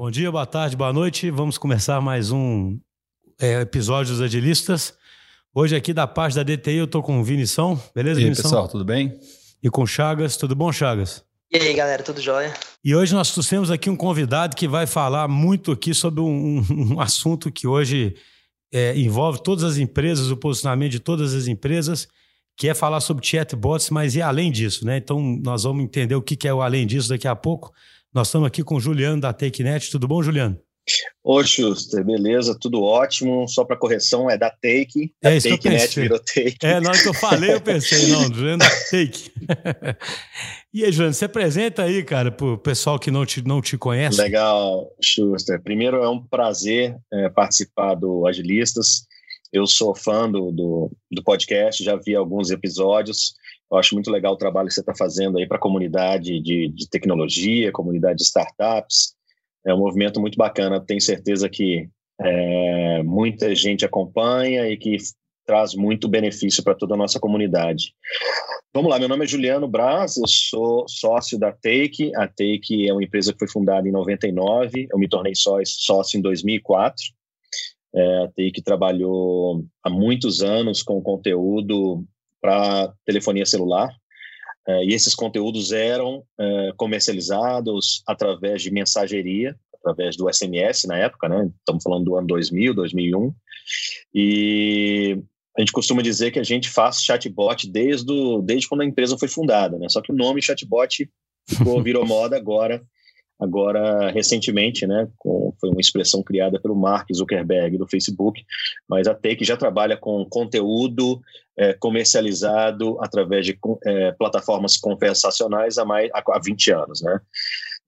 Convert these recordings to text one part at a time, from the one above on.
Bom dia, boa tarde, boa noite. Vamos começar mais um é, episódio dos Agilistas. Hoje aqui da parte da DTI eu tô com o Vinição, beleza, E aí, Vinição? pessoal, tudo bem? E com o Chagas, tudo bom, Chagas? E aí, galera, tudo jóia? E hoje nós trouxemos aqui um convidado que vai falar muito aqui sobre um, um assunto que hoje é, envolve todas as empresas, o posicionamento de todas as empresas, que é falar sobre chatbots, mas e além disso, né? Então nós vamos entender o que que é o além disso daqui a pouco. Nós estamos aqui com o Juliano da TakeNet. Tudo bom, Juliano? Ô, Schuster, beleza, tudo ótimo. Só para correção, é da Take. É da isso que eu Take Net pensei. virou Take. É, na hora que eu falei, eu pensei, não, Juliano da Take. e aí, Juliano, se apresenta aí, cara, pro pessoal que não te, não te conhece. Legal, Schuster. Primeiro, é um prazer é, participar do Agilistas. Eu sou fã do, do, do podcast, já vi alguns episódios. Eu acho muito legal o trabalho que você está fazendo aí para a comunidade de, de tecnologia, comunidade de startups. É um movimento muito bacana. Tenho certeza que é, muita gente acompanha e que traz muito benefício para toda a nossa comunidade. Vamos lá, meu nome é Juliano Braz, eu sou sócio da Take. A Take é uma empresa que foi fundada em 99, eu me tornei sócio, em 2004. É, a Take trabalhou há muitos anos com conteúdo para telefonia celular, é, e esses conteúdos eram é, comercializados através de mensageria, através do SMS na época, né? Estamos falando do ano 2000, 2001. E a gente costuma dizer que a gente faz chatbot desde, desde quando a empresa foi fundada, né? Só que o nome chatbot ficou, virou moda agora, agora recentemente, né? Com, foi uma expressão criada pelo Mark Zuckerberg do Facebook, mas a Take já trabalha com conteúdo é, comercializado através de é, plataformas conversacionais há mais há 20 anos, né?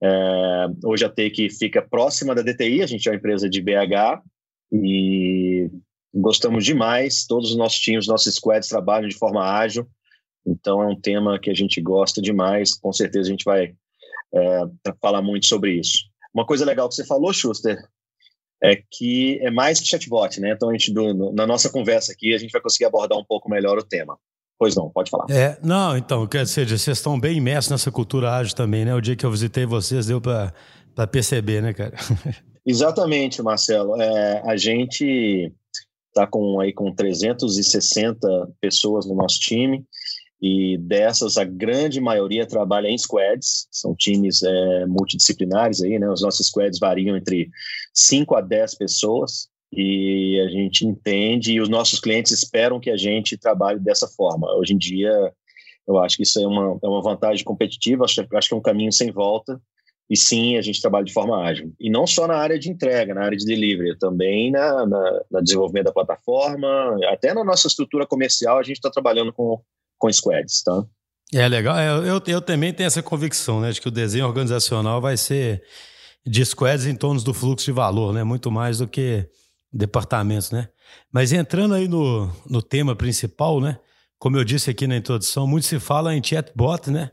É, hoje a Take fica próxima da DTI, a gente é uma empresa de BH e gostamos demais. Todos os nossos times, nossos squads trabalham de forma ágil, então é um tema que a gente gosta demais. Com certeza a gente vai é, falar muito sobre isso. Uma coisa legal que você falou, Schuster, é que é mais que chatbot, né? Então a gente do, na nossa conversa aqui a gente vai conseguir abordar um pouco melhor o tema. Pois não, pode falar. É, não, então, quer dizer, vocês estão bem imersos nessa cultura ágil também, né? O dia que eu visitei vocês deu para perceber, né, cara? Exatamente, Marcelo. É, a gente está com, aí, com 360 pessoas no nosso time e dessas a grande maioria trabalha em squads, são times é, multidisciplinares aí, né? Os nossos squads variam entre 5 a 10 pessoas e a gente entende e os nossos clientes esperam que a gente trabalhe dessa forma. Hoje em dia, eu acho que isso é uma, é uma vantagem competitiva, acho, acho que é um caminho sem volta e sim, a gente trabalha de forma ágil. E não só na área de entrega, na área de delivery, também na, na, na desenvolvimento da plataforma, até na nossa estrutura comercial, a gente está trabalhando com, com squads, tá? É legal. Eu, eu, eu, também tenho essa convicção, né, de que o desenho organizacional vai ser de squads em torno do fluxo de valor, né, muito mais do que departamentos, né? Mas entrando aí no, no tema principal, né? Como eu disse aqui na introdução, muito se fala em chatbot, né?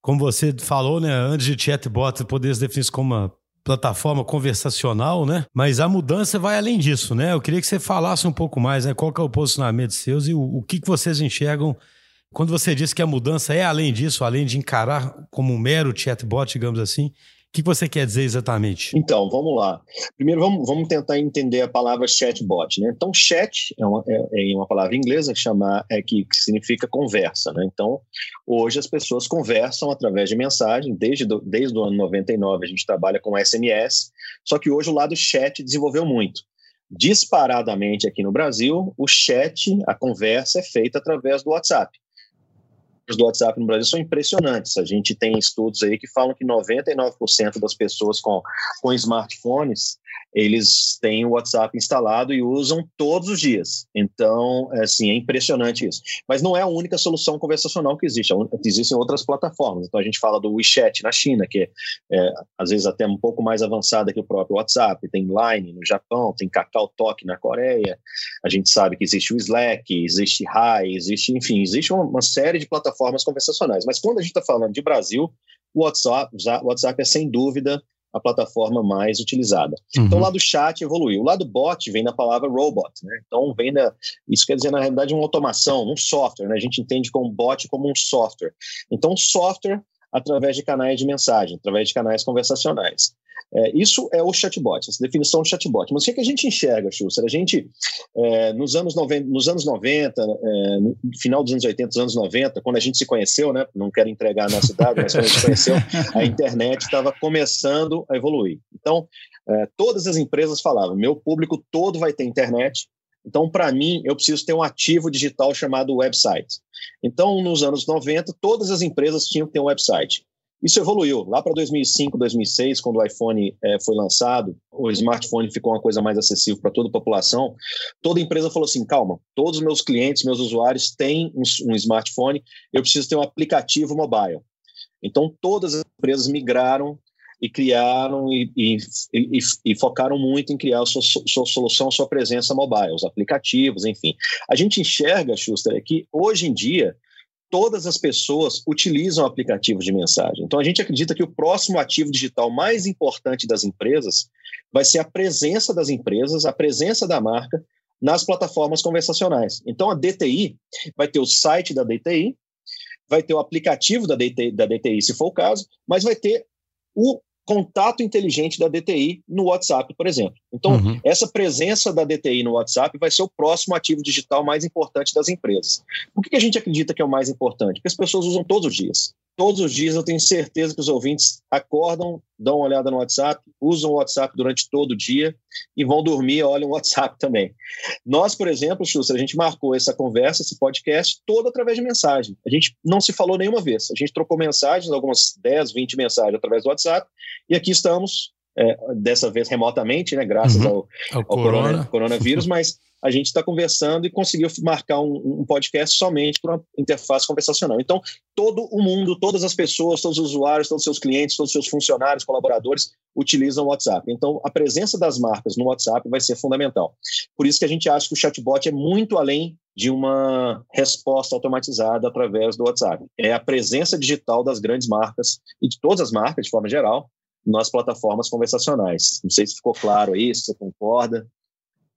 Como você falou, né? Antes de chatbot poder se definir como uma plataforma conversacional, né? Mas a mudança vai além disso, né? Eu queria que você falasse um pouco mais, né? Qual que é o posicionamento seus e o, o que, que vocês enxergam quando você disse que a mudança é além disso, além de encarar como um mero chatbot, digamos assim. O que você quer dizer exatamente? Então, vamos lá. Primeiro, vamos, vamos tentar entender a palavra chatbot. Né? Então, chat é uma, é, é uma palavra inglesa que, é, que, que significa conversa. Né? Então, hoje as pessoas conversam através de mensagem. Desde, do, desde o ano 99 a gente trabalha com SMS, só que hoje o lado chat desenvolveu muito. Disparadamente aqui no Brasil, o chat, a conversa é feita através do WhatsApp do WhatsApp no Brasil são impressionantes. A gente tem estudos aí que falam que 99% das pessoas com, com smartphones, eles têm o WhatsApp instalado e usam todos os dias. Então, assim, é impressionante isso. Mas não é a única solução conversacional que existe. Existem outras plataformas. Então, a gente fala do WeChat na China, que é, é às vezes até um pouco mais avançada que o próprio WhatsApp. Tem Line no Japão, tem Kakao Talk na Coreia. A gente sabe que existe o Slack, existe Hi, existe, enfim, existe uma, uma série de plataformas conversacionais. Mas quando a gente está falando de Brasil, o WhatsApp, WhatsApp é sem dúvida a plataforma mais utilizada. Uhum. Então, o lado chat evoluiu. O lado bot vem da palavra robot, né? Então, vem da. Isso quer dizer, na realidade, uma automação, um software, né? A gente entende como bot como um software. Então, software através de canais de mensagem, através de canais conversacionais. É, isso é o chatbot, essa definição de chatbot. Mas o que, é que a gente enxerga, Schuster? A gente, é, nos, anos 90, nos anos 90, é, no final dos anos 80, dos anos 90, quando a gente se conheceu, né, não quero entregar a nossa idade, mas quando a gente se conheceu, a internet estava começando a evoluir. Então, é, todas as empresas falavam, meu público todo vai ter internet, então, para mim, eu preciso ter um ativo digital chamado website. Então, nos anos 90, todas as empresas tinham que ter um website. Isso evoluiu. Lá para 2005, 2006, quando o iPhone é, foi lançado, o smartphone ficou uma coisa mais acessível para toda a população. Toda empresa falou assim: calma, todos os meus clientes, meus usuários têm um, um smartphone, eu preciso ter um aplicativo mobile. Então, todas as empresas migraram e criaram e, e, e, e, focaram muito em criar sua, sua solução, sua presença mobile, os aplicativos, enfim. A gente enxerga, Schuster, que hoje em dia todas as pessoas utilizam aplicativos de mensagem. Então, a gente acredita que o próximo ativo digital mais importante das empresas vai ser a presença das empresas, a presença da marca nas plataformas conversacionais. Então, a DTI vai ter o site da DTI, vai ter o aplicativo da DTI, da DTI se for o caso, mas vai ter o contato inteligente da DTI no WhatsApp, por exemplo. Então, uhum. essa presença da DTI no WhatsApp vai ser o próximo ativo digital mais importante das empresas. Por que a gente acredita que é o mais importante? Porque as pessoas usam todos os dias todos os dias eu tenho certeza que os ouvintes acordam, dão uma olhada no WhatsApp, usam o WhatsApp durante todo o dia e vão dormir, olham o WhatsApp também. Nós, por exemplo, Schuster, a gente marcou essa conversa, esse podcast, todo através de mensagem. A gente não se falou nenhuma vez. A gente trocou mensagens, algumas 10, 20 mensagens através do WhatsApp, e aqui estamos, é, dessa vez remotamente, né, graças uhum. ao, ao, ao corona. coronavírus, mas a gente está conversando e conseguiu marcar um, um podcast somente para uma interface conversacional. Então, todo o mundo, todas as pessoas, todos os usuários, todos os seus clientes, todos os seus funcionários, colaboradores utilizam o WhatsApp. Então, a presença das marcas no WhatsApp vai ser fundamental. Por isso que a gente acha que o chatbot é muito além de uma resposta automatizada através do WhatsApp. É a presença digital das grandes marcas e de todas as marcas, de forma geral, nas plataformas conversacionais. Não sei se ficou claro aí, se você concorda.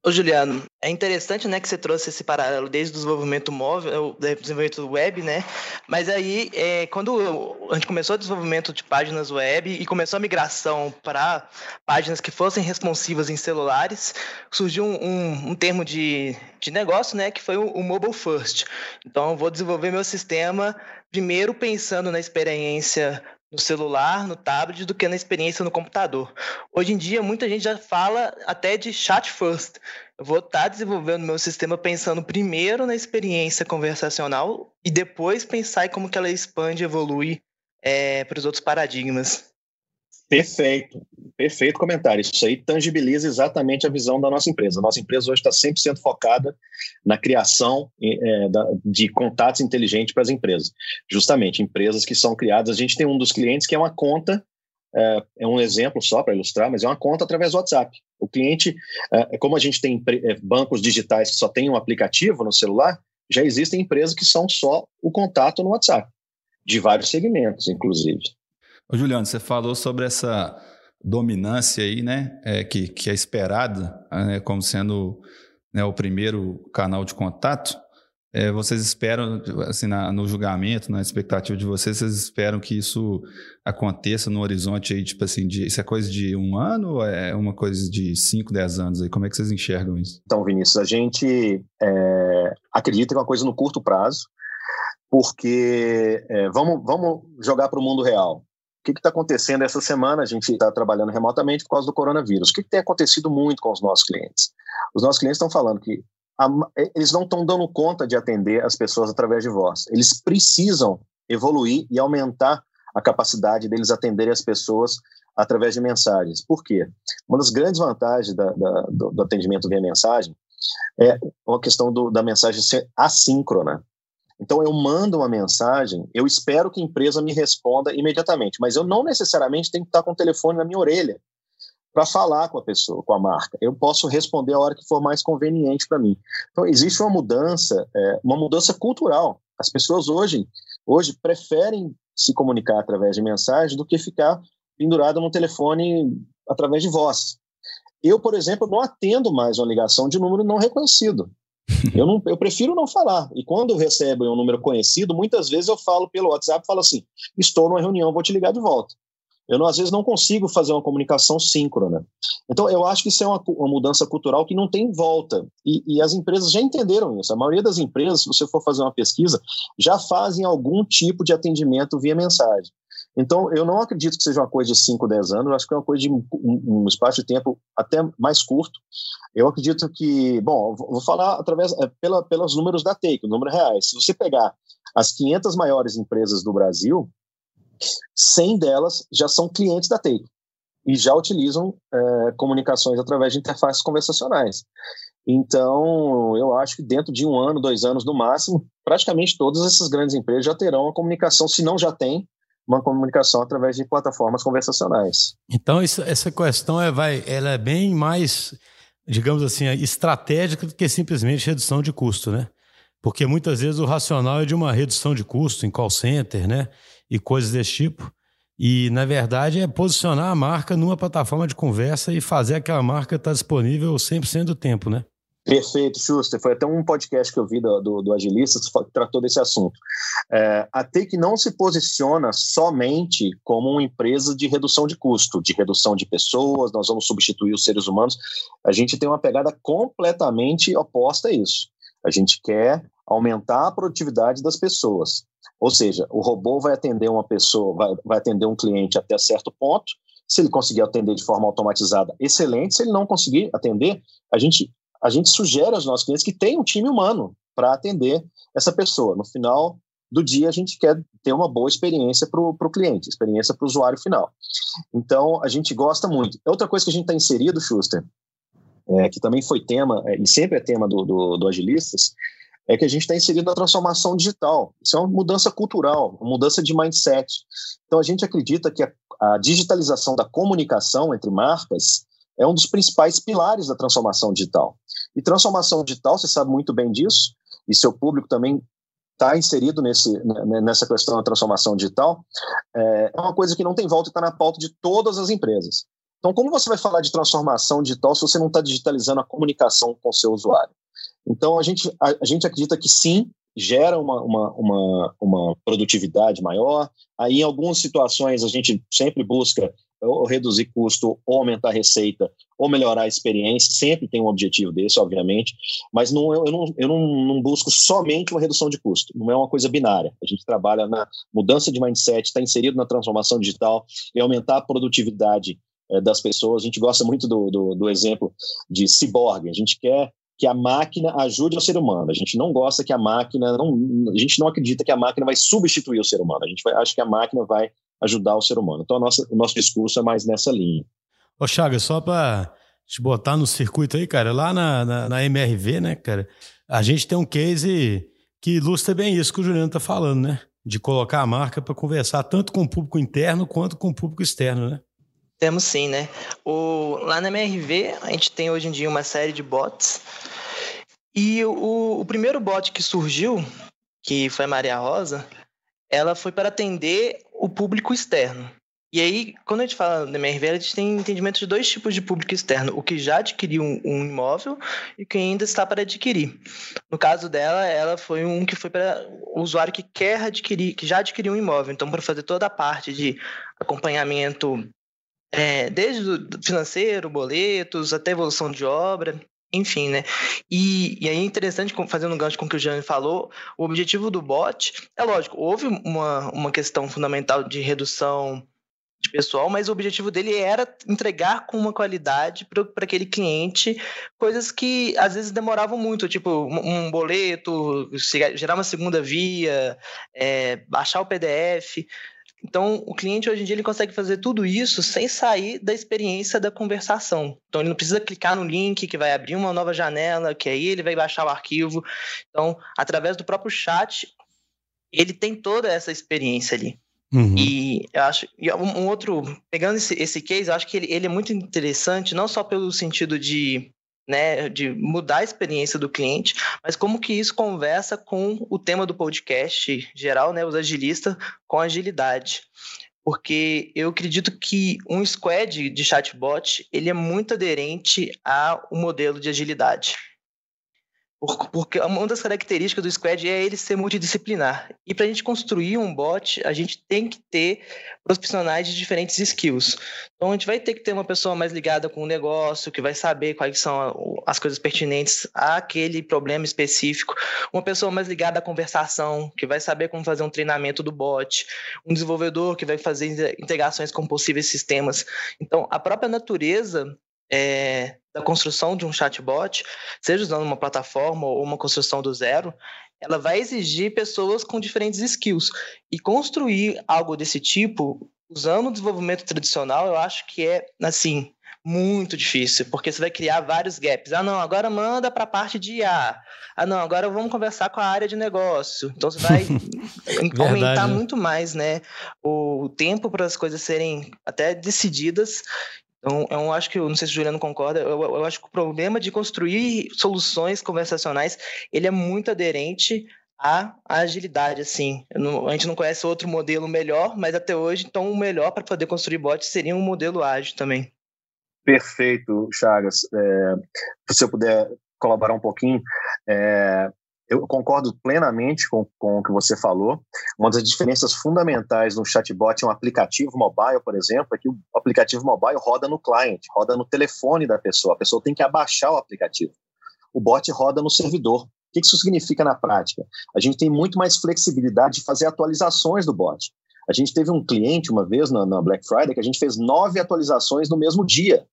Ô Juliano, é interessante, né, que você trouxe esse paralelo desde o desenvolvimento móvel, desenvolvimento web, né? Mas aí, é, quando a gente começou o desenvolvimento de páginas web e começou a migração para páginas que fossem responsivas em celulares, surgiu um, um, um termo de, de negócio, né, que foi o, o mobile first. Então, vou desenvolver meu sistema primeiro pensando na experiência no celular, no tablet, do que na experiência no computador. Hoje em dia, muita gente já fala até de chat first. Eu vou estar tá desenvolvendo meu sistema pensando primeiro na experiência conversacional e depois pensar em como que ela expande evolui é, para os outros paradigmas. Perfeito, perfeito comentário. Isso aí tangibiliza exatamente a visão da nossa empresa. Nossa empresa hoje está 100% focada na criação é, de contatos inteligentes para as empresas. Justamente, empresas que são criadas. A gente tem um dos clientes que é uma conta, é, é um exemplo só para ilustrar, mas é uma conta através do WhatsApp. O cliente, é, como a gente tem bancos digitais que só tem um aplicativo no celular, já existem empresas que são só o contato no WhatsApp, de vários segmentos, inclusive. Ô, Juliano, você falou sobre essa dominância aí, né, é, que, que é esperada é, como sendo né, o primeiro canal de contato. É, vocês esperam, assim, na, no julgamento, na expectativa de vocês, vocês esperam que isso aconteça no horizonte aí, tipo assim, de, isso é coisa de um ano ou é uma coisa de 5, 10 anos aí? Como é que vocês enxergam isso? Então, Vinícius, a gente é, acredita que é uma coisa no curto prazo, porque é, vamos, vamos jogar para o mundo real que está acontecendo essa semana? A gente está trabalhando remotamente por causa do coronavírus. O que, que, tem acontecido muito com os nossos clientes? Os nossos clientes estão falando que a, eles não estão dando conta de atender as pessoas através de voz. Eles precisam evoluir e aumentar a capacidade deles atenderem as pessoas através de mensagens. Por quê? Uma das grandes vantagens da, da, do, do, atendimento via mensagem é a questão do, da mensagem ser assíncrona. Então, eu mando uma mensagem, eu espero que a empresa me responda imediatamente, mas eu não necessariamente tenho que estar com o telefone na minha orelha para falar com a pessoa, com a marca. Eu posso responder a hora que for mais conveniente para mim. Então, existe uma mudança, é, uma mudança cultural. As pessoas hoje, hoje preferem se comunicar através de mensagem do que ficar pendurado no telefone através de voz. Eu, por exemplo, não atendo mais uma ligação de número não reconhecido. eu, não, eu prefiro não falar. E quando recebem um número conhecido, muitas vezes eu falo pelo WhatsApp, falo assim, estou numa reunião, vou te ligar de volta. Eu, não, às vezes, não consigo fazer uma comunicação síncrona. Então, eu acho que isso é uma, uma mudança cultural que não tem volta. E, e, as empresas já entenderam isso. A maioria das empresas, se você for fazer uma pesquisa, já fazem algum tipo de atendimento via mensagem. Então, eu não acredito que seja uma coisa de 5, 10 anos, eu acho que é uma coisa de um, um, espaço de tempo até mais curto. Eu acredito que, bom, vou falar através, é, pela, pelos números da Take, o número reais. Se você pegar as 500 maiores empresas do Brasil, 100 delas já são clientes da Take e já utilizam é, comunicações através de interfaces conversacionais. Então, eu acho que dentro de um ano, dois anos no máximo, praticamente todas essas grandes empresas já terão a comunicação, se não já tem, uma comunicação através de plataformas conversacionais. Então, isso, essa questão é, vai, ela é bem mais, digamos assim, estratégica do que simplesmente redução de custo, né? Porque muitas vezes o racional é de uma redução de custo em call center, né? E coisas desse tipo. E, na verdade, é posicionar a marca numa plataforma de conversa e fazer aquela marca estar disponível 100% do tempo, né? Perfeito, Schuster. Foi até um podcast que eu vi do, do, do Agilista que tratou desse assunto. É, a Take não se posiciona somente como uma empresa de redução de custo, de redução de pessoas, nós vamos substituir os seres humanos. A gente tem uma pegada completamente oposta a isso. A gente quer aumentar a produtividade das pessoas. Ou seja, o robô vai atender uma pessoa, vai, vai atender um cliente até certo ponto. Se ele conseguir atender de forma automatizada, excelente. Se ele não conseguir atender, a gente a gente sugere aos nossos clientes que tenham um time humano para atender essa pessoa. No final do dia, a gente quer ter uma boa experiência para o cliente, experiência para o usuário final. Então, a gente gosta muito. Outra coisa que a gente está inserido, Schuster, é, que também foi tema, é, e sempre é tema do, do, do Agilistas, é que a gente está inserido na transformação digital. Isso é uma mudança cultural, uma mudança de mindset. Então, a gente acredita que a, a digitalização da comunicação entre marcas é um dos principais pilares da transformação digital. E transformação digital, você sabe muito bem disso, e seu público também está inserido nesse, né, nessa questão da transformação digital, é, é uma coisa que não tem volta e está na pauta de todas as empresas. Então, como você vai falar de transformação digital se você não está digitalizando a comunicação com o seu usuário? Então, a gente, a, a gente acredita que sim, gera uma, uma, uma, uma, produtividade maior. Aí, em algumas situações, a gente sempre busca ou reduzir custo, ou aumentar a receita, ou melhorar a experiência. Sempre tem um objetivo desse, obviamente, mas não, eu, não, eu não, não busco somente uma redução de custo. Não é uma coisa binária. A gente trabalha na mudança de mindset, está inserido na transformação digital e aumentar a produtividade é, das pessoas. A gente gosta muito do, do, do exemplo de ciborgue. A gente quer que a máquina ajude o ser humano. A gente não gosta que a máquina, não, a gente não acredita que a máquina vai substituir o ser humano. A gente vai, acha que a máquina vai ajudar o ser humano. Então, nossa, o nosso discurso é mais nessa linha. Ô, Chagas, só para te botar no circuito aí, cara, lá na, na, na, MRV, né, cara, a gente tem um case que ilustra bem isso que o Juliano tá falando, né? De colocar a marca para conversar tanto com o público interno quanto com o público externo, né? Temos sim, né? O, lá na MRV, a gente tem hoje em dia uma série de bots. E o, o primeiro bot que surgiu, que foi Maria Rosa, ela foi para atender o público externo. E aí, quando a gente fala da MRV, a gente tem entendimento de dois tipos de público externo: o que já adquiriu um, um imóvel e quem ainda está para adquirir. No caso dela, ela foi um que foi para o usuário que quer adquirir, que já adquiriu um imóvel. Então, para fazer toda a parte de acompanhamento, é, desde o financeiro, boletos, até evolução de obra, enfim, né? E, e aí é interessante, fazendo um gancho com o que o Jane falou, o objetivo do bot, é lógico, houve uma, uma questão fundamental de redução de pessoal, mas o objetivo dele era entregar com uma qualidade para aquele cliente coisas que às vezes demoravam muito, tipo um boleto, gerar uma segunda via, é, baixar o PDF. Então, o cliente hoje em dia ele consegue fazer tudo isso sem sair da experiência da conversação. Então, ele não precisa clicar no link que vai abrir uma nova janela, que aí ele vai baixar o arquivo. Então, através do próprio chat, ele tem toda essa experiência ali. Uhum. E eu acho, e um outro, pegando esse, esse case, eu acho que ele, ele é muito interessante, não só pelo sentido de né, de mudar a experiência do cliente, mas como que isso conversa com o tema do podcast geral, né, os agilistas com agilidade. Porque eu acredito que um squad de chatbot, ele é muito aderente ao modelo de agilidade. Porque uma das características do squad é ele ser multidisciplinar. E para a gente construir um bot, a gente tem que ter profissionais de diferentes skills. Então a gente vai ter que ter uma pessoa mais ligada com o negócio, que vai saber quais são as coisas pertinentes àquele problema específico, uma pessoa mais ligada à conversação, que vai saber como fazer um treinamento do bot, um desenvolvedor que vai fazer integrações com possíveis sistemas. Então a própria natureza é, da construção de um chatbot, seja usando uma plataforma ou uma construção do zero, ela vai exigir pessoas com diferentes skills. E construir algo desse tipo, usando o desenvolvimento tradicional, eu acho que é, assim, muito difícil, porque você vai criar vários gaps. Ah, não, agora manda para a parte de IA. Ah, não, agora vamos conversar com a área de negócio. Então você vai aumentar muito mais, né, o tempo para as coisas serem até decididas então, eu acho que, eu não sei se o Juliano concorda, eu, eu, acho que o problema de construir soluções conversacionais, ele é muito aderente à, agilidade, assim. Não, a gente não conhece outro modelo melhor, mas até hoje, então, o melhor para poder construir bots seria um modelo ágil também. Perfeito, Chagas. É, se eu puder colaborar um pouquinho, é, eu concordo plenamente com, com o que você falou. Uma das diferenças fundamentais no chatbot e um aplicativo mobile, por exemplo, é que o aplicativo mobile roda no client, roda no telefone da pessoa. A pessoa tem que abaixar o aplicativo. O bot roda no servidor. O que isso significa na prática? A gente tem muito mais flexibilidade de fazer atualizações do bot. A gente teve um cliente uma vez na, na Black Friday que a gente fez nove atualizações no mesmo dia.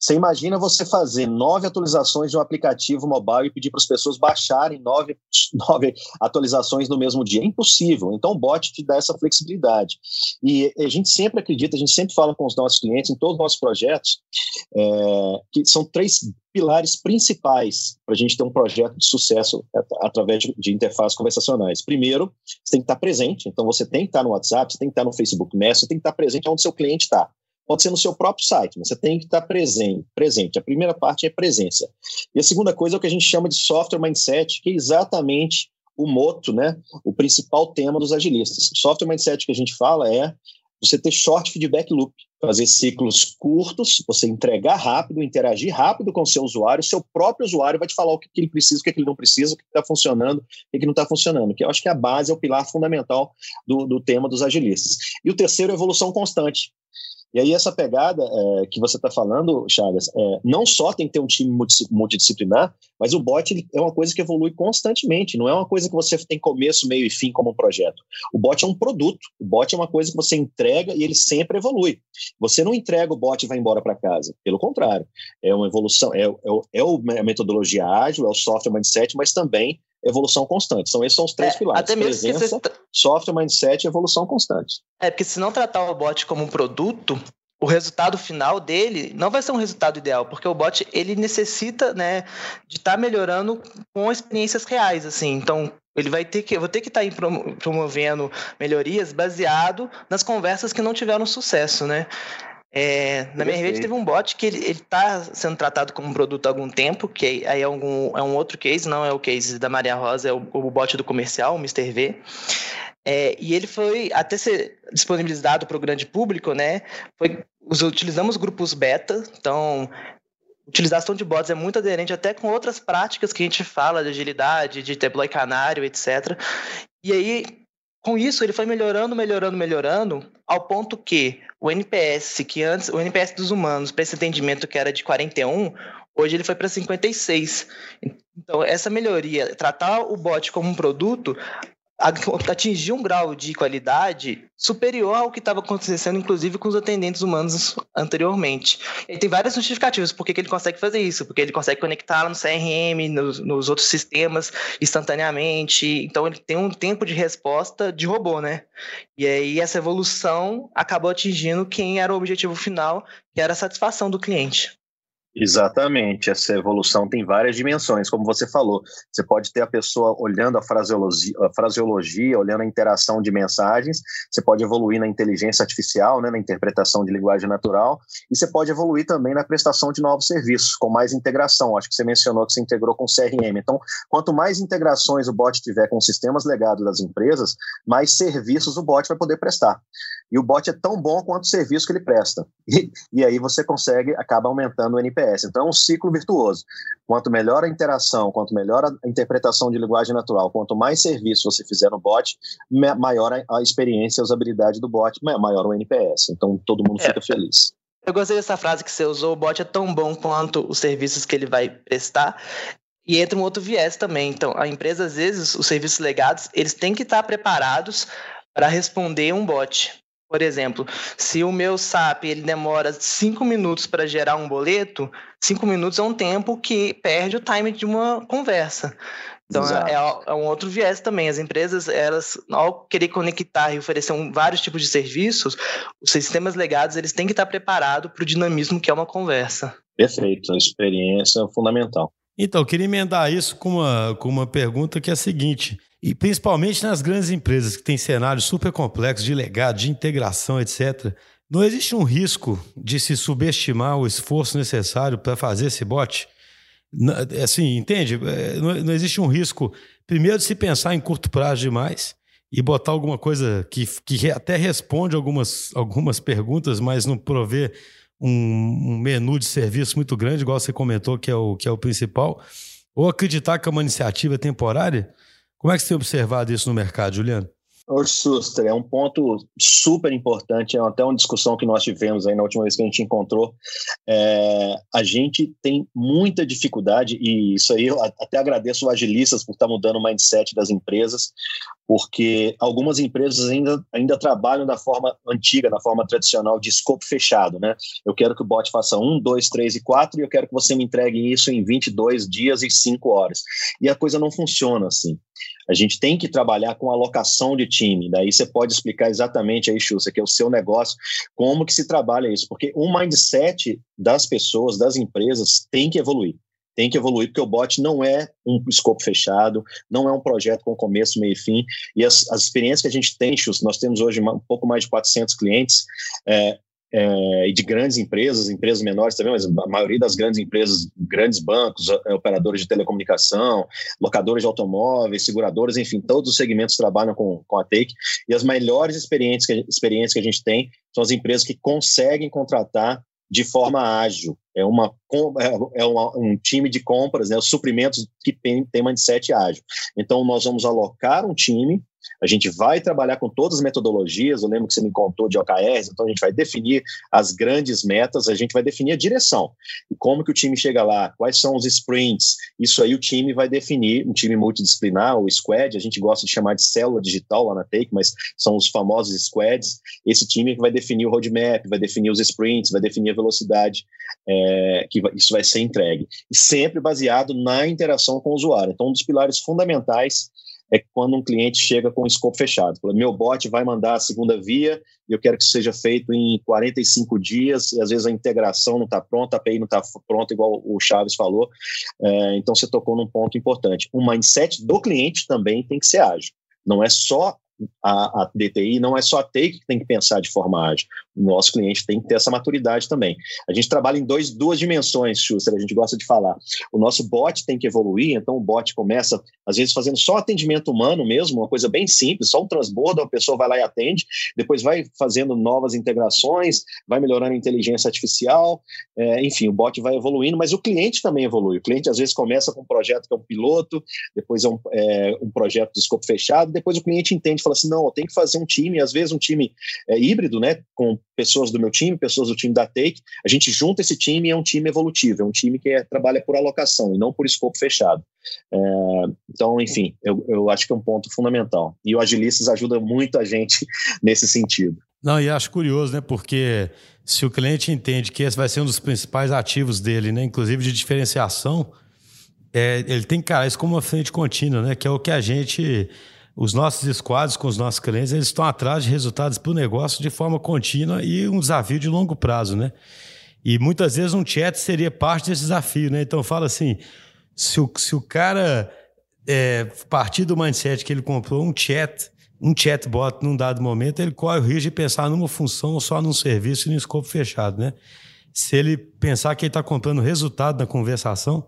Você imagina você fazer nove atualizações de um aplicativo mobile e pedir para as pessoas baixarem nove, nove atualizações no mesmo dia? É impossível. Então, o bot te dá essa flexibilidade. E a gente sempre acredita, a gente sempre fala com os nossos clientes, em todos os nossos projetos, é, que são três pilares principais para a gente ter um projeto de sucesso através de, interfaces conversacionais. Primeiro, você tem que estar presente, então você tem que estar no WhatsApp, você tem que estar no Facebook Messenger, você tem que estar presente onde seu cliente está pode ser no seu próprio site, mas você tem que estar presente. presente. A primeira parte é presença. E a segunda coisa é o que a gente chama de software mindset, que é exatamente o moto, né, o principal tema dos agilistas. O software mindset que a gente fala é você ter short feedback loop, fazer ciclos curtos, você entregar rápido, interagir rápido com o seu usuário, seu próprio usuário vai te falar o que, ele precisa, o que, ele não precisa, o que está funcionando, o que, não está funcionando, que eu acho que é a base, é o pilar fundamental do, do tema dos agilistas. E o terceiro é evolução constante. E aí essa pegada é, que você está falando, Chagas, é, não só tem que ter um time multidisciplinar, mas o bot ele é uma coisa que evolui constantemente, não é uma coisa que você tem começo, meio e fim como um projeto. O bot é um produto, o bot é uma coisa que você entrega e ele sempre evolui. Você não entrega o bot e vai embora para casa, pelo contrário, é uma evolução, é, é, é a metodologia ágil, é o software mindset, mas também evolução constante. São esses são os três é, pilares. Até mesmo Presença, você... software, mindset e evolução constante. É, porque se não tratar o bot como um produto, o resultado final dele não vai ser um resultado ideal, porque o bot ele necessita, né, de estar tá melhorando com experiências reais, assim. Então, ele vai ter que, eu vou ter que estar tá promovendo melhorias baseado nas conversas que não tiveram sucesso, né? É, na minha rede teve um bot que ele está sendo tratado como um produto há algum tempo, que aí é, algum, é um outro case, não é o case da Maria Rosa, é o, o bot do comercial, o Mr. V. É, e ele foi até ser disponibilizado para o grande público, né? Foi, utilizamos grupos beta, então utilização de bots é muito aderente até com outras práticas que a gente fala de agilidade, de deploy canário, etc. E aí com isso, ele foi melhorando, melhorando, melhorando, ao ponto que o NPS, que antes, o NPS dos humanos, para esse atendimento que era de 41, hoje ele foi para 56. Então, essa melhoria, tratar o bot como um produto, atingir um grau de qualidade superior ao que estava acontecendo, inclusive com os atendentes humanos anteriormente. E tem várias justificativas por que ele consegue fazer isso, porque ele consegue conectar no CRM, nos, nos, outros sistemas instantaneamente, então ele tem um tempo de resposta de robô, né? E aí essa evolução acabou atingindo quem era o objetivo final, que era a satisfação do cliente. Exatamente, essa evolução tem várias dimensões, como você falou. Você pode ter a pessoa olhando a fraseologia, a fraseologia, olhando a interação de mensagens, você pode evoluir na inteligência artificial, né, na interpretação de linguagem natural, e você pode evoluir também na prestação de novos serviços, com mais integração. Acho que você mencionou que você integrou com o CRM. Então, quanto mais integrações o bot tiver com sistemas legados das empresas, mais serviços o bot vai poder prestar. E o bot é tão bom quanto o serviço que ele presta. E, e aí você consegue, acaba aumentando o NPS. NPS. Então, é um ciclo virtuoso. Quanto melhor a interação, quanto melhor a interpretação de linguagem natural, quanto mais serviço você fizer no bot, maior a experiência e a usabilidade do bot, maior o NPS. Então, todo mundo é. fica feliz. Eu gostei dessa frase que você usou, o bot é tão bom quanto os serviços que ele vai prestar. E entra um outro viés também. Então, a empresa, às vezes, os serviços legados, eles têm que estar preparados para responder um bot. Por exemplo, se o meu SAP ele demora cinco minutos para gerar um boleto, cinco minutos é um tempo que perde o time de uma conversa. Então é, é, um outro viés também. As empresas, elas, ao querer conectar e oferecer um, vários tipos de serviços, os sistemas legados eles têm que estar preparados para o dinamismo que é uma conversa. Perfeito, a experiência é fundamental. Então, eu queria emendar isso com uma, com uma pergunta que é a seguinte: e principalmente nas grandes empresas que têm cenários super complexos de legado, de integração, etc., não existe um risco de se subestimar o esforço necessário para fazer esse bot? Assim, entende? É, não existe um risco, primeiro, de se pensar em curto prazo demais e botar alguma coisa que, que até responde algumas, algumas perguntas, mas não provê um, um menu de serviço muito grande, igual você comentou, que é o, que é o principal, ou acreditar que é uma iniciativa temporária. Como é que você tem observado isso no mercado, Juliano? Ô, Suster, é um ponto super importante, é até uma discussão que nós tivemos aí na última vez que a gente encontrou. É, a gente tem muita dificuldade, e isso aí eu até agradeço o Agilistas por estar mudando o mindset das empresas, porque algumas empresas ainda, ainda trabalham da forma antiga, da forma tradicional de escopo fechado, né? Eu quero que o bot faça um, dois, três e quatro, e eu quero que você me entregue isso em 22 dias e 5 horas. E a coisa não funciona assim. A gente tem que trabalhar com alocação de time. Daí você pode explicar exatamente aí, Xuxa, que é o seu negócio, como que se trabalha isso. Porque o mindset das pessoas, das empresas, tem que evoluir tem que evoluir, porque o bot não é um escopo fechado, não é um projeto com começo, meio e fim. E as, as experiências que a gente tem, nós temos hoje um pouco mais de 400 clientes, é, é, e de grandes empresas, empresas menores também, mas a maioria das grandes empresas, grandes bancos, é, operadores de telecomunicação, locadores de automóveis, seguradoras, enfim, todos os segmentos trabalham com, com a Take. E as melhores experiências que, experiências que a gente tem são as empresas que conseguem contratar de forma ágil. É, uma, é, é uma, um time de compras, né, os suprimentos que tem, tem mindset ágil. Então, nós vamos alocar um time a gente vai trabalhar com todas as metodologias. Eu lembro que você me contou de OKRs, então a gente vai definir as grandes metas, a gente vai definir a direção. E como que o time chega lá, quais são os sprints. Isso aí o time vai definir, um time multidisciplinar, o squad, a gente gosta de chamar de célula digital lá na Take, mas são os famosos squads. Esse time que vai definir o roadmap, vai definir os sprints, vai definir a velocidade é, que isso vai ser entregue. E sempre baseado na interação com o usuário. Então, um dos pilares fundamentais é quando um cliente chega com o escopo fechado. Fala, meu bot vai mandar a segunda via e eu quero que seja feito em 45 dias, e às vezes a integração não está pronta, a API não está pronta, igual o Chaves falou. É, então, você tocou num ponto importante. O mindset do cliente também tem que ser ágil. Não é só a, a DTI não é só a Take que tem que pensar de forma ágil. O nosso cliente tem que ter essa maturidade também. A gente trabalha em dois, duas dimensões, Schuster, a gente gosta de falar. O nosso bot tem que evoluir, então o bot começa, às vezes, fazendo só atendimento humano mesmo, uma coisa bem simples, só um transbordo, a pessoa vai lá e atende, depois vai fazendo novas integrações, vai melhorando a inteligência artificial, é, enfim, o bot vai evoluindo, mas o cliente também evolui. O cliente, às vezes, começa com um projeto que é um piloto, depois é um, é, um projeto de escopo fechado, depois o cliente entende, fala assim, não, eu tenho que fazer um time, às vezes um time é, híbrido, né, com pessoas do meu time, pessoas do time da Take, a gente junta esse time e é um time evolutivo, é um time que é, trabalha por alocação e não por escopo fechado. É, então, enfim, eu, eu acho que é um ponto fundamental. E o Agilistas ajuda muito a gente nesse sentido. Não, e acho curioso, né? Porque se o cliente entende que esse vai ser um dos principais ativos dele, né? Inclusive de diferenciação, é, ele tem que encarar isso como uma frente contínua, né? Que é o que a gente os nossos squads com os nossos clientes, eles estão atrás de resultados para o negócio de forma contínua e um desafio de longo prazo, né? E muitas vezes um chat seria parte desse desafio, né? Então fala assim, se o, se o cara é, partir do mindset que ele comprou um chat, um chatbot num dado momento, ele corre o risco de pensar numa função ou só num serviço e num escopo fechado, né? Se ele pensar que ele está comprando resultado na conversação,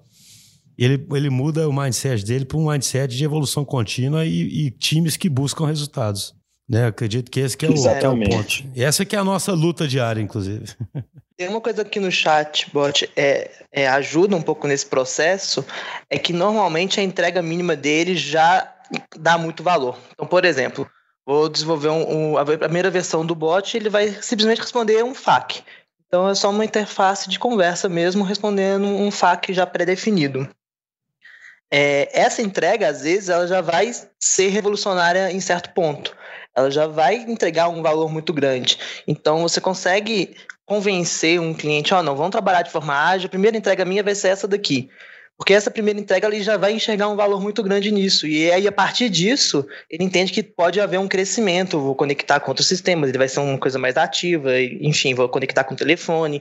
ele, ele muda o mindset dele para um mindset de evolução contínua e, e, times que buscam resultados. Né? Acredito que esse que é, o, que é o ponto. E essa que é a nossa luta diária, inclusive. Tem uma coisa que no chatbot é, é, ajuda um pouco nesse processo, é que normalmente a entrega mínima dele já dá muito valor. Então, por exemplo, vou desenvolver um, um, a primeira versão do bot, ele vai simplesmente responder um FAQ. Então é só uma interface de conversa mesmo, respondendo um FAQ já pré-definido. É, essa entrega, às vezes, ela já vai ser revolucionária em certo ponto. Ela já vai entregar um valor muito grande. Então você consegue convencer um cliente, ó, oh, não, vamos trabalhar de forma ágil, a primeira entrega minha vai ser essa daqui. Porque essa primeira entrega ele já vai enxergar um valor muito grande nisso. E aí, a partir disso, ele entende que pode haver um crescimento. Vou conectar com outros sistemas, ele vai ser uma coisa mais ativa, enfim, vou conectar com o telefone.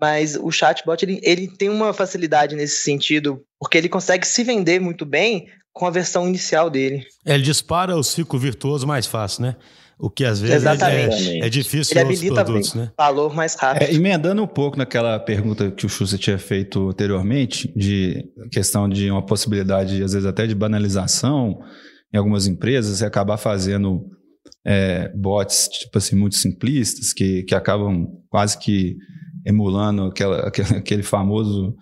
Mas o chatbot ele, ele tem uma facilidade nesse sentido, porque ele consegue se vender muito bem com a versão inicial dele. É, ele dispara o ciclo virtuoso mais fácil, né? O que às vezes é, é, difícil Ele habilita produtos, né? valor mais rápido. É, emendando um pouco naquela pergunta que o Schuster tinha feito anteriormente, de questão de uma possibilidade, às vezes até de banalização em algumas empresas, e acabar fazendo é, bots tipo assim, muito simplistas, que, que acabam quase que emulando aquela, aquele famoso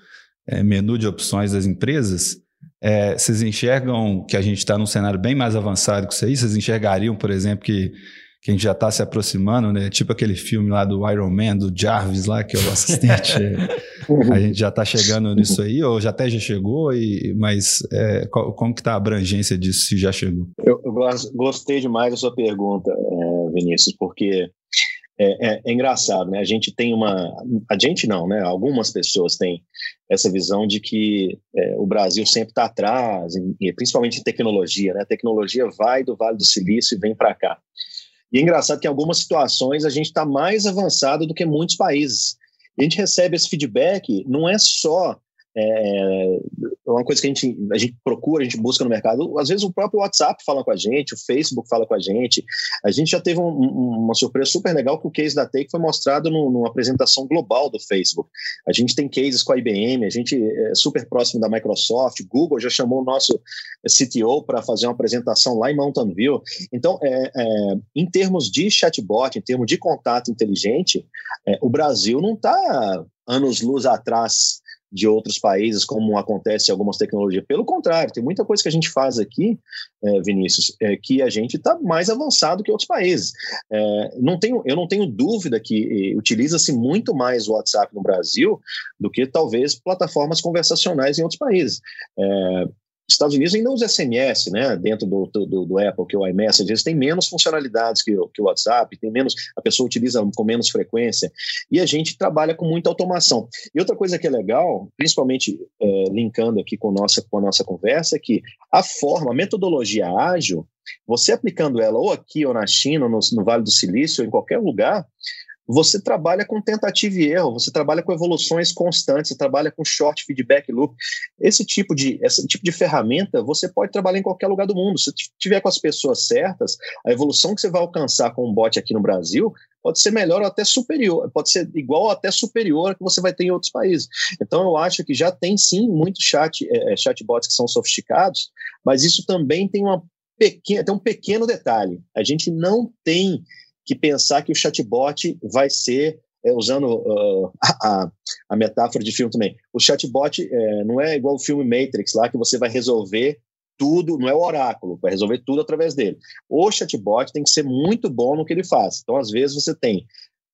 é, menu de opções das empresas. É, vocês enxergam que a gente está num cenário bem mais avançado que isso aí? Vocês enxergariam, por exemplo, que, que a gente já está se aproximando, né? Tipo aquele filme lá do Iron Man, do Jarvis lá, que é o assistente. a gente já está chegando nisso aí, ou já até já chegou, e, mas é, qual, como que está a abrangência disso, se já chegou? Eu, eu gostei demais da sua pergunta, é, Vinícius, porque é, é, é, engraçado, né? A gente tem uma. A gente não, né? Algumas pessoas têm essa visão de que é, o Brasil sempre está atrás, e principalmente em tecnologia, né? A tecnologia vai do Vale do Silício e vem para cá. E é engraçado que em algumas situações a gente está mais avançado do que muitos países. E a gente recebe esse feedback, não é só é, é uma coisa que a gente, a gente procura, a gente busca no mercado. Às vezes o próprio WhatsApp fala com a gente, o Facebook fala com a gente. A gente já teve um, uma surpresa super legal que o case da Take foi mostrado no, numa apresentação global do Facebook. A gente tem cases com a IBM, a gente é super próximo da Microsoft, Google já chamou o nosso CTO para fazer uma apresentação lá em Mountain View. Então, é, é, em termos de chatbot, em termos de contato inteligente, é, o Brasil não está anos-luz atrás de outros países, como acontece em algumas tecnologias. Pelo contrário, tem muita coisa que a gente faz aqui, é, Vinícius, é, que a gente está mais avançado que outros países. É, não tenho, eu não tenho dúvida que utiliza-se muito mais o WhatsApp no Brasil do que talvez plataformas conversacionais em outros países. Estados Unidos ainda usa SMS, né, dentro do, do, do Apple, que é o iMessage, eles têm menos funcionalidades que, que o WhatsApp, tem menos, a pessoa utiliza com menos frequência, e a gente trabalha com muita automação. E outra coisa que é legal, principalmente é, linkando aqui com, nossa, com a nossa conversa, é que a forma, a metodologia ágil, você aplicando ela ou aqui ou na China, ou no, no Vale do Silício, ou em qualquer lugar, você trabalha com tentativa e erro, você trabalha com evoluções constantes, você trabalha com short feedback loop. Esse tipo de, esse tipo de ferramenta você pode trabalhar em qualquer lugar do mundo. Se tiver com as pessoas certas, a evolução que você vai alcançar com um bot aqui no Brasil pode ser melhor ou até superior, pode ser igual ou até superior que você vai ter em outros países. Então eu acho que já tem sim muitos chat, é, chatbots que são sofisticados, mas isso também tem uma pequena, tem um pequeno detalhe. A gente não tem que pensar que o chatbot vai ser, é, usando uh, a, a, metáfora de filme também, o chatbot é, não é igual o filme Matrix lá, que você vai resolver tudo, não é o oráculo, vai resolver tudo através dele. O chatbot tem que ser muito bom no que ele faz. Então, às vezes, você tem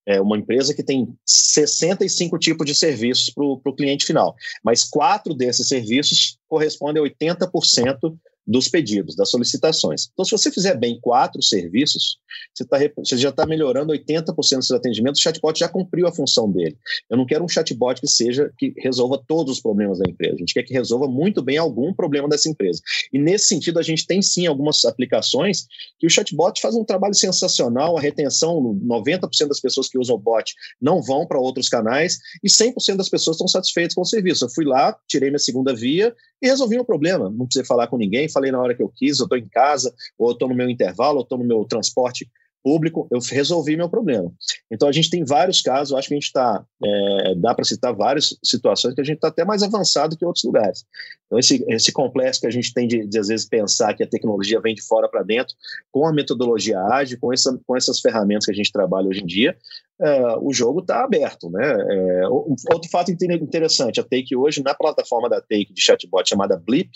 é, uma empresa que tem 65 tipos de serviços para o cliente final, mas quatro desses serviços correspondem a 80% dos pedidos, das solicitações. Então, se você fizer bem quatro serviços, você, tá, você já está melhorando 80% dos atendimentos, o chatbot já cumpriu a função dele. Eu não quero um chatbot que seja que resolva todos os problemas da empresa. A gente quer que resolva muito bem algum problema dessa empresa. E nesse sentido, a gente tem sim algumas aplicações que o chatbot faz um trabalho sensacional, a retenção, 90% das pessoas que usam o bot não vão para outros canais e 100% das pessoas estão satisfeitas com o serviço. Eu fui lá, tirei minha segunda via e resolvi o problema. Não precisei falar com ninguém, falei na hora que eu quis, eu estou em casa, ou estou no meu intervalo, ou estou no meu transporte público, eu resolvi meu problema. Então a gente tem vários casos, acho que a gente está, é, dá para citar várias situações que a gente está até mais avançado que outros lugares. Então esse, esse complexo que a gente tem de, de às vezes pensar que a tecnologia vem de fora para dentro, com a metodologia ágil, com, essa, com essas ferramentas que a gente trabalha hoje em dia, é, o jogo está aberto. Né? É, outro fato interessante, a Take hoje, na plataforma da Take de chatbot chamada Blip,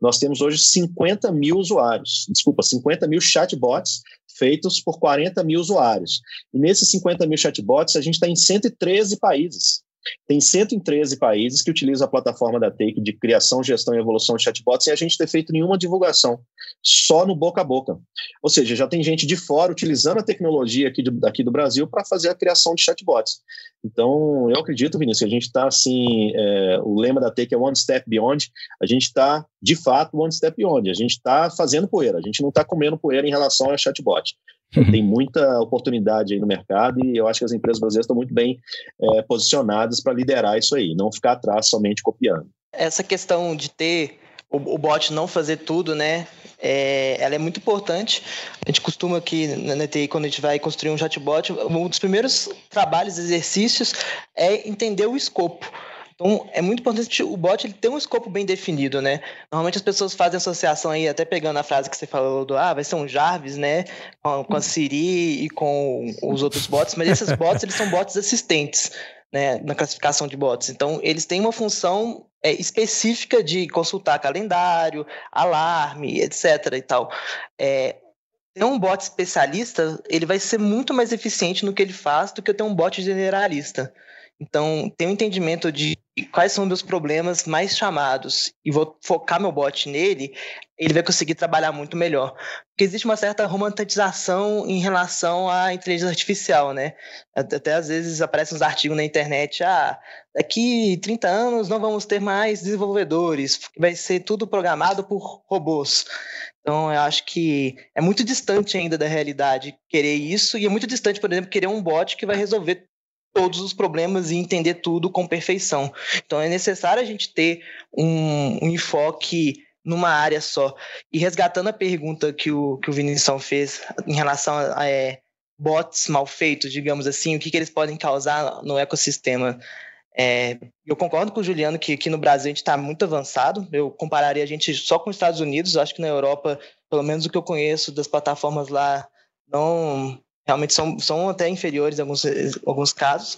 nós temos hoje 50 mil usuários, desculpa, 50 mil chatbots feitos por 40 mil usuários. E nesses 50 mil chatbots, a gente está em 113 países. Tem 113 países que utilizam a plataforma da Take de criação, gestão e evolução de chatbots sem a gente ter feito nenhuma divulgação, só no boca a boca. Ou seja, já tem gente de fora utilizando a tecnologia aqui, de, aqui do Brasil para fazer a criação de chatbots. Então, eu acredito, Vinícius, que a gente está assim, é, o lema da Take é One Step Beyond, a gente está, de fato, One Step Beyond, a gente está fazendo poeira, a gente não está comendo poeira em relação ao chatbot. Tem muita oportunidade aí no mercado e eu acho que as empresas brasileiras estão muito bem é, posicionadas para liderar isso aí, não ficar atrás somente copiando. Essa questão de ter o, o bot não fazer tudo, né? É, ela é muito importante. A gente costuma aqui na TI, quando a gente vai construir um chatbot, um dos primeiros trabalhos, exercícios, é entender o escopo. Então, é muito importante o bot ele ter um escopo bem definido, né? Normalmente as pessoas fazem associação aí, até pegando a frase que você falou do, ah, vai ser um Jarvis, né? Com, com a Siri e com os outros bots, mas esses bots, eles são bots assistentes, né? Na classificação de bots. Então, eles têm uma função é, específica de consultar calendário, alarme, etc e tal. É, ter um bot especialista, ele vai ser muito mais eficiente no que ele faz do que ter um bot generalista. Então, ter um entendimento de quais são meus problemas mais chamados e vou focar meu bot nele, ele vai conseguir trabalhar muito melhor. Porque existe uma certa romantização em relação à inteligência artificial, né? Até às vezes aparecem uns artigos na internet, ah, daqui 30 anos não vamos ter mais desenvolvedores, vai ser tudo programado por robôs. Então, eu acho que é muito distante ainda da realidade querer isso, e é muito distante, por exemplo, querer um bot que vai resolver todos os problemas e entender tudo com perfeição. Então é necessário a gente ter um, um enfoque numa área só. E resgatando a pergunta que o, que o Vinição fez em relação a, a é, bots mal feitos, digamos assim, o que, que eles podem causar no ecossistema. É, eu concordo com o Juliano que aqui no Brasil a gente está muito avançado. Eu compararia a gente só com os Estados Unidos. Acho que na Europa, pelo menos o que eu conheço das plataformas lá, não realmente são, são até inferiores em alguns, alguns casos.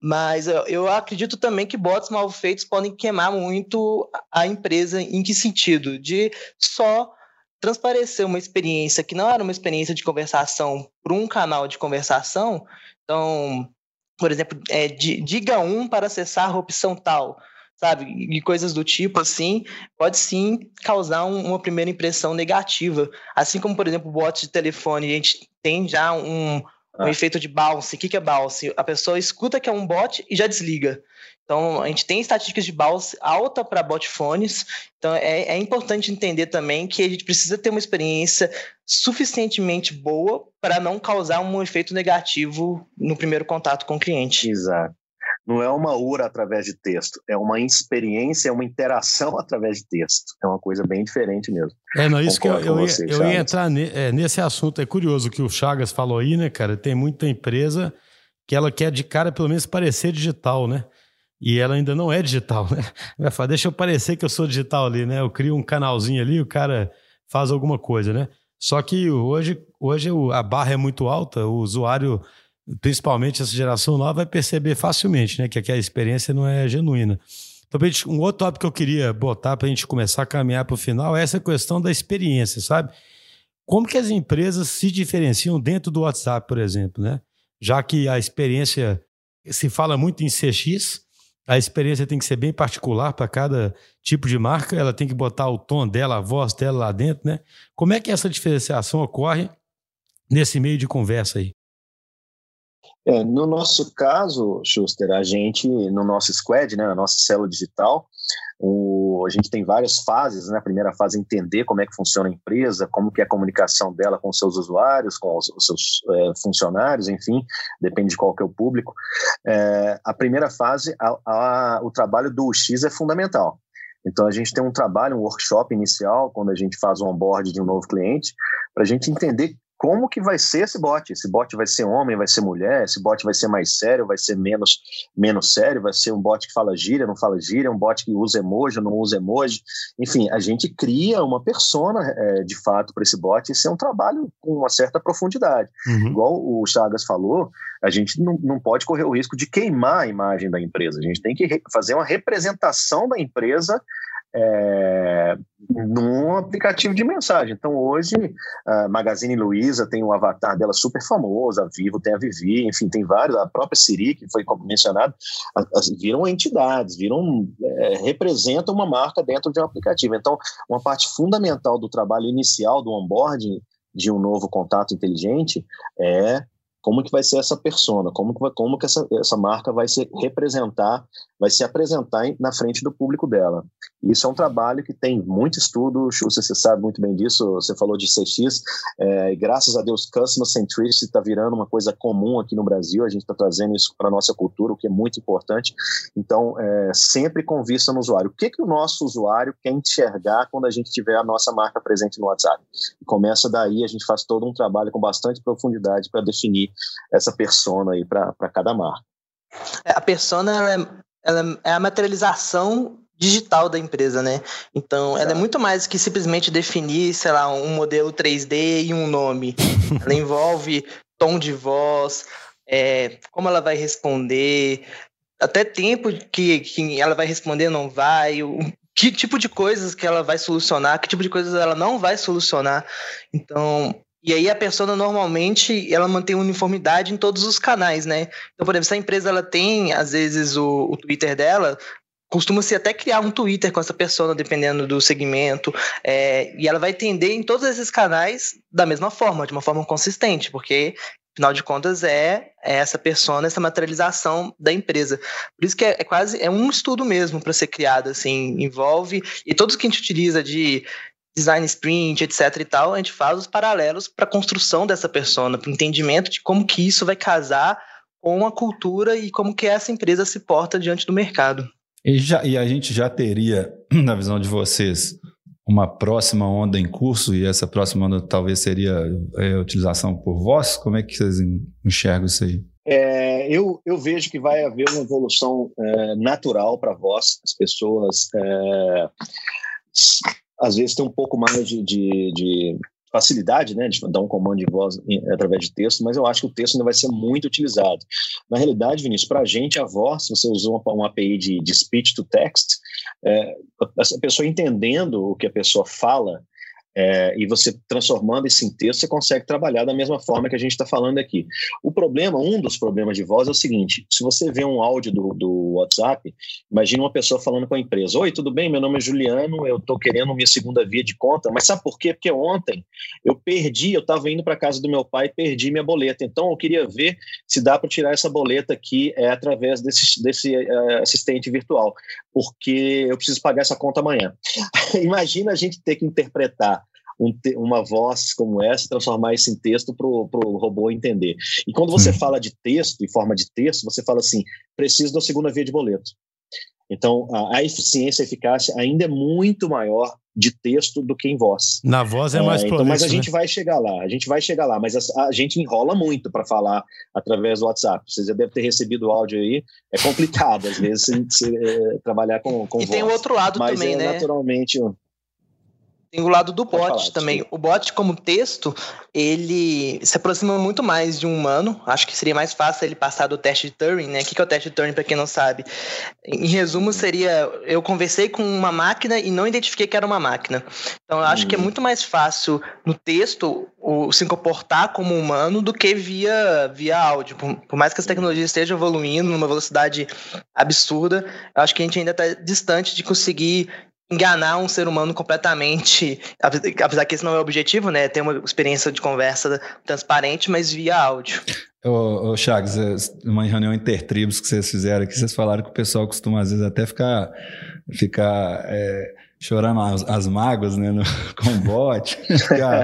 Mas eu, eu acredito também que bots mal feitos podem queimar muito a empresa. Em que sentido? De só transparecer uma experiência que não era uma experiência de conversação para um canal de conversação. Então, por exemplo, é, diga um para acessar a opção tal sabe? E coisas do tipo, assim, pode sim causar um, uma primeira impressão negativa. Assim como, por exemplo, o bot de telefone, a gente tem já um, um ah. efeito de bounce. O que, que é bounce? A pessoa escuta que é um bot e já desliga. Então, a gente tem estatísticas de bounce alta para botphones. Então, é, é importante entender também que a gente precisa ter uma experiência suficientemente boa para não causar um efeito negativo no primeiro contato com o cliente. Exato não é uma URA através de texto, é uma experiência, é uma interação através de texto. É uma coisa bem diferente mesmo. É, não, isso Concordo que eu, eu, você, ia, eu ia, entrar ne, é, nesse assunto. É curioso que o Chagas falou aí, né, cara? Tem muita empresa que ela quer de cara pelo menos parecer digital, né? E ela ainda não é digital, né? Vai falar, deixa eu parecer que eu sou digital ali, né? Eu crio um canalzinho ali, o cara faz alguma coisa, né? Só que hoje, hoje a barra é muito alta, o usuário principalmente essa geração nova, vai perceber facilmente né, que aquela experiência não é genuína. Então, um outro tópico que eu queria botar para a gente começar a caminhar para o final é essa questão da experiência, sabe? Como que as empresas se diferenciam dentro do WhatsApp, por exemplo, né? Já que a experiência se fala muito em CX, a experiência tem que ser bem particular para cada tipo de marca, ela tem que botar o tom dela, a voz dela lá dentro, né? Como é que essa diferenciação ocorre nesse meio de conversa aí? É, no nosso caso, Schuster, a gente, no nosso squad, né, na nossa célula digital, o, a gente tem várias fases, né? A primeira fase é entender como é que funciona a empresa, como que é a comunicação dela com seus usuários, com os, os seus é, funcionários, enfim, depende de qual que é o público. É, a primeira fase, a, a, o trabalho do UX é fundamental. Então, a gente tem um trabalho, um workshop inicial, quando a gente faz o onboard de um novo cliente, para a gente entender como que vai ser esse bot. Esse bot vai ser homem, vai ser mulher, esse bot vai ser mais sério, vai ser menos, menos sério, vai ser um bot que fala gíria, não fala gíria, um bot que usa emoji, não usa emoji. Enfim, a gente cria uma persona é, de fato para esse bot. Isso é um trabalho com uma certa profundidade. Uhum. Igual o Chagas falou, a gente não, não pode correr o risco de queimar a imagem da empresa. A gente tem que fazer uma representação da empresa é, num aplicativo de mensagem. Então, hoje, a Magazine Luiza tem um avatar dela super famoso, a Vivo tem a Vivi, enfim, tem vários, a própria Siri, que foi mencionado, viram entidades, viram, é, representam uma marca dentro de um aplicativo. Então, uma parte fundamental do trabalho inicial do onboarding de um novo contato inteligente é como que vai ser essa persona, como que, vai, como que essa, essa marca vai se representar, vai se apresentar na frente do público dela. Isso é um trabalho que tem muito estudo, você sabe muito bem disso, você falou de CX, é, e graças a Deus Customer Centricity está virando uma coisa comum aqui no Brasil, a gente está trazendo isso para a nossa cultura, o que é muito importante. Então, é, sempre com vista no usuário. O que, que o nosso usuário quer enxergar quando a gente tiver a nossa marca presente no WhatsApp? Começa daí, a gente faz todo um trabalho com bastante profundidade para definir essa persona aí para cada marca. É, a persona ela é, ela é a materialização digital da empresa, né? Então, ela é muito mais que simplesmente definir, sei lá, um modelo 3D e um nome. ela envolve tom de voz, é, como ela vai responder, até tempo que, que ela vai responder não vai, o, que tipo de coisas que ela vai solucionar, que tipo de coisas ela não vai solucionar. Então, e aí a persona normalmente ela mantém uniformidade em todos os canais, né? Então, por exemplo, se a empresa ela tem às vezes o, o Twitter dela, costuma-se até criar um Twitter com essa persona, dependendo do segmento, é, e ela vai atender em todos esses canais da mesma forma, de uma forma consistente, porque afinal de contas é, é essa persona, essa materialização da empresa. Por isso que é, é quase é um estudo mesmo para ser criado, assim, envolve e todos que a gente utiliza de design sprint, etc e tal, a gente faz os paralelos para a construção dessa persona, para o entendimento de como que isso vai casar com a cultura e como que essa empresa se porta diante do mercado. E, já, e a gente já teria, na visão de vocês, uma próxima onda em curso, e essa próxima onda talvez seria é, a utilização por voz? Como é que vocês enxergam isso aí? É, eu, eu vejo que vai haver uma evolução é, natural para a voz. As pessoas é, às vezes tem um pouco mais de, de, de facilidade né, de dar um comando de voz através de texto, mas eu acho que o texto ainda vai ser muito utilizado. Na realidade, Vinícius, para a gente, a voz, se você usou uma, uma API de, de speech to text, é, a pessoa entendendo o que a pessoa fala, é, e você transformando isso em texto, você consegue trabalhar da mesma forma que a gente está falando aqui. O problema, um dos problemas de voz é o seguinte: se você vê um áudio do, do WhatsApp, imagine uma pessoa falando com a empresa: Oi, tudo bem? Meu nome é Juliano, eu estou querendo minha segunda via de conta, mas sabe por quê? Porque ontem eu perdi, eu estava indo para casa do meu pai e perdi minha boleta. Então eu queria ver se dá para tirar essa boleta aqui é, através desse, desse é, assistente virtual, porque eu preciso pagar essa conta amanhã. Imagina a gente ter que interpretar um uma voz como essa, transformar isso em texto para o robô entender. E quando você hum. fala de texto, em forma de texto, você fala assim: preciso da segunda via de boleto. Então, a, a eficiência, a eficácia ainda é muito maior de texto do que em voz. Na voz é mais é, então, Mas a né? gente vai chegar lá, a gente vai chegar lá, mas a, a gente enrola muito para falar através do WhatsApp. Você já deve ter recebido o áudio aí, é complicado às vezes se, se, é, trabalhar com, com e voz. tem o outro lado mas também, é, né? Naturalmente, tem o lado do bot falar, também. Sim. O bot, como texto, ele se aproxima muito mais de um humano. Acho que seria mais fácil ele passar do teste de Turing, né? O que é o teste de Turing, para quem não sabe? Em resumo, seria: eu conversei com uma máquina e não identifiquei que era uma máquina. Então, eu acho hum. que é uhum. muito mais fácil no texto o, se comportar como humano do que via, via áudio. Por, por mais que as tecnologias estejam evoluindo numa velocidade absurda, eu acho que a gente ainda está distante de conseguir enganar um ser humano completamente, apesar que esse não é o objetivo, né? Ter uma experiência de conversa transparente, mas via áudio. Ô, ô Chagas, é, uma reunião intertribos que vocês fizeram aqui, vocês falaram que o pessoal costuma às vezes até ficar, ficar é, chorando as, as, mágoas, né, no, com o bot.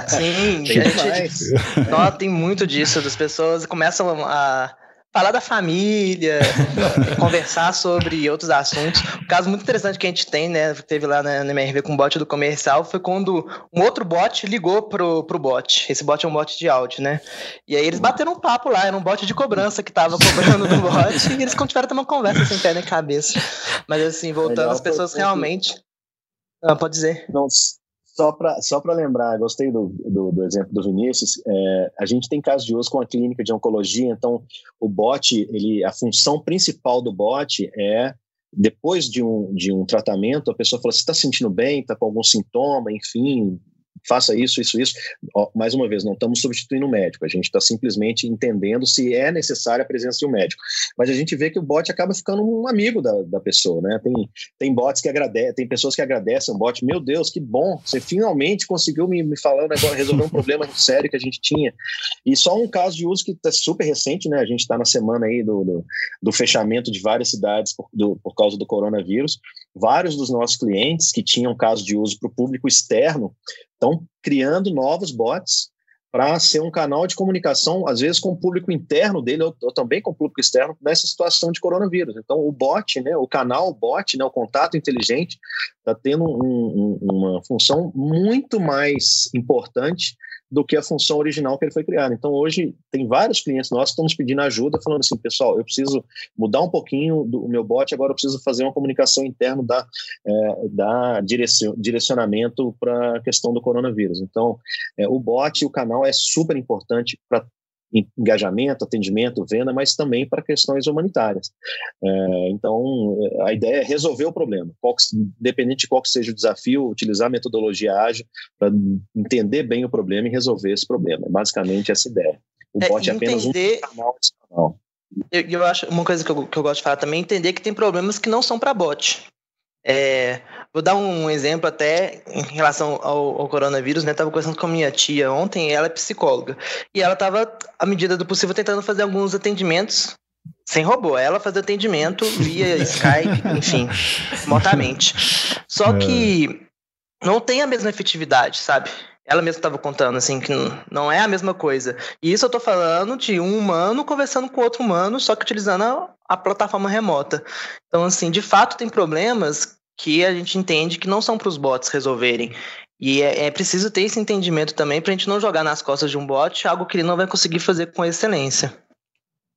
Sim, gente, não, tem muito disso, das pessoas começam a falar da família, conversar sobre outros assuntos. Um caso muito interessante que a gente tem, né, teve lá na, na MRV com o bot do comercial, foi quando um outro bot ligou pro, pro bot. Esse bot é um bot de áudio, né? E aí eles bateram um papo lá, era um bot de cobrança que tava cobrando do bot, e eles tiveram ter uma conversa sem pé na cabeça. Mas assim, voltando, as pessoas realmente... Ah, pode dizer. Não, só para só lembrar, gostei do, do, do, exemplo do Vinícius, é, a gente tem casos de uso com a clínica de oncologia, então o bot, ele, a função principal do bot é, depois de um, de um tratamento, a pessoa fala, você está se sentindo bem, está com algum sintoma, enfim, faça isso, isso, isso. mais uma vez, não estamos substituindo o médico, a gente está simplesmente entendendo se é necessária a presença de um médico. Mas a gente vê que o bot acaba ficando um amigo da, da pessoa, né? Tem, tem bots que agradecem, tem pessoas que agradecem o bot, meu Deus, que bom, você finalmente conseguiu me, me falar agora, resolver um problema sério que a gente tinha. E só um caso de uso que está super recente, né? A gente está na semana aí do, do, do, fechamento de várias cidades por, do, por causa do coronavírus. Vários dos nossos clientes que tinham caso de uso para o público externo estão criando novos bots para ser um canal de comunicação, às vezes com o público interno dele, ou, ou, também com o público externo, nessa situação de coronavírus. Então, o bot, né, o canal bot, né, o contato inteligente, está tendo um, um, uma função muito mais importante do que a função original que ele foi criado. Então, hoje, tem vários clientes nossos que estão nos pedindo ajuda, falando assim, pessoal, eu preciso mudar um pouquinho do meu bot, agora eu preciso fazer uma comunicação interna da, é, da direcionamento para a questão do coronavírus. Então, é, o bot e o canal é super importante para engajamento, atendimento, venda, mas também para questões humanitárias. É, então, a ideia é resolver o problema, qual que, independente de qual seja o desafio, utilizar a metodologia ágil para entender bem o problema e resolver esse problema. É basicamente essa ideia. O é, bot é apenas um canal adicional. Eu, eu acho uma coisa que eu, que eu gosto de falar também é entender que tem problemas que não são para bot. É, vou dar um exemplo até em relação ao, ao coronavírus, né? Tava conversando com a minha tia ontem, ela é psicóloga, e ela estava, à medida do possível, tentando fazer alguns atendimentos sem robô. Ela fazia atendimento via Skype, enfim, remotamente. Só que não tem a mesma efetividade, sabe? Ela mesma estava contando, assim, que não é a mesma coisa. E isso eu estou falando de um humano conversando com outro humano, só que utilizando a, a plataforma remota. Então, assim, de fato, tem problemas que a gente entende que não são para os bots resolverem. E é, é, preciso ter esse entendimento também para a gente não jogar nas costas de um bot algo que ele não vai conseguir fazer com excelência.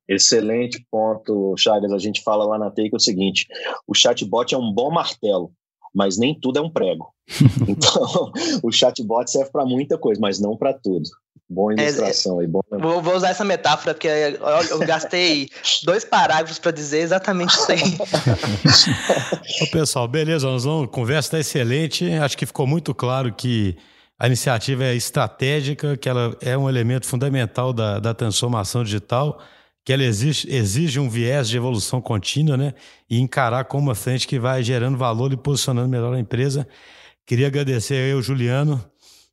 Excelente ponto, Chagas. A gente fala lá na Take o seguinte: o chatbot é um bom martelo mas nem tudo é um prego. então, o chatbot serve para muita coisa, mas não para tudo. Boa é, ilustração é, aí. Bom... Vou, vou, usar essa metáfora, porque eu, eu gastei dois parágrafos para dizer exatamente isso aí. Ô, pessoal, beleza, nós vamos, conversa está excelente. Acho que ficou muito claro que a iniciativa é estratégica, que ela é um elemento fundamental da, da transformação digital que ela exige, exige um viés de evolução contínua, né? E encarar como uma frente que vai gerando valor e posicionando melhor a empresa. Queria agradecer aí ao Juliano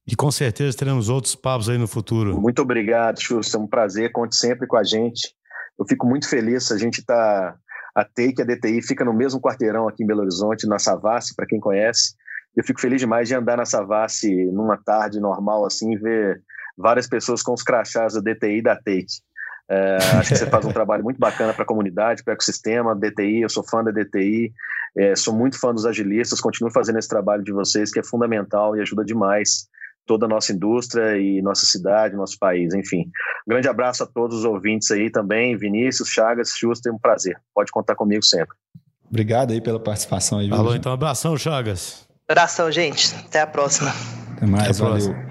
e com certeza teremos outros papos aí no futuro. Muito obrigado, Xuxa. É um prazer. Conte sempre com a gente. Eu fico muito feliz. A gente está. A Take, a DTI, fica no mesmo quarteirão aqui em Belo Horizonte, na Savassi, para quem conhece. Eu fico feliz demais de andar na Savassi numa tarde normal assim e ver várias pessoas com os crachás da DTI e da Take. É, acho que você faz um trabalho muito bacana para a comunidade, para o ecossistema, DTI, eu sou fã da DTI, é, sou muito fã dos agilistas, continuo fazendo esse trabalho de vocês que é fundamental e ajuda demais toda a nossa indústria e nossa cidade, nosso país, enfim. Um grande abraço a todos os ouvintes aí também, Vinícius, Chagas, Schuster, um prazer. Pode contar comigo sempre. Obrigado aí pela participação aí. Alô, então abração, Chagas. Abração, gente. Até a próxima. Até mais, Até valeu. Próxima.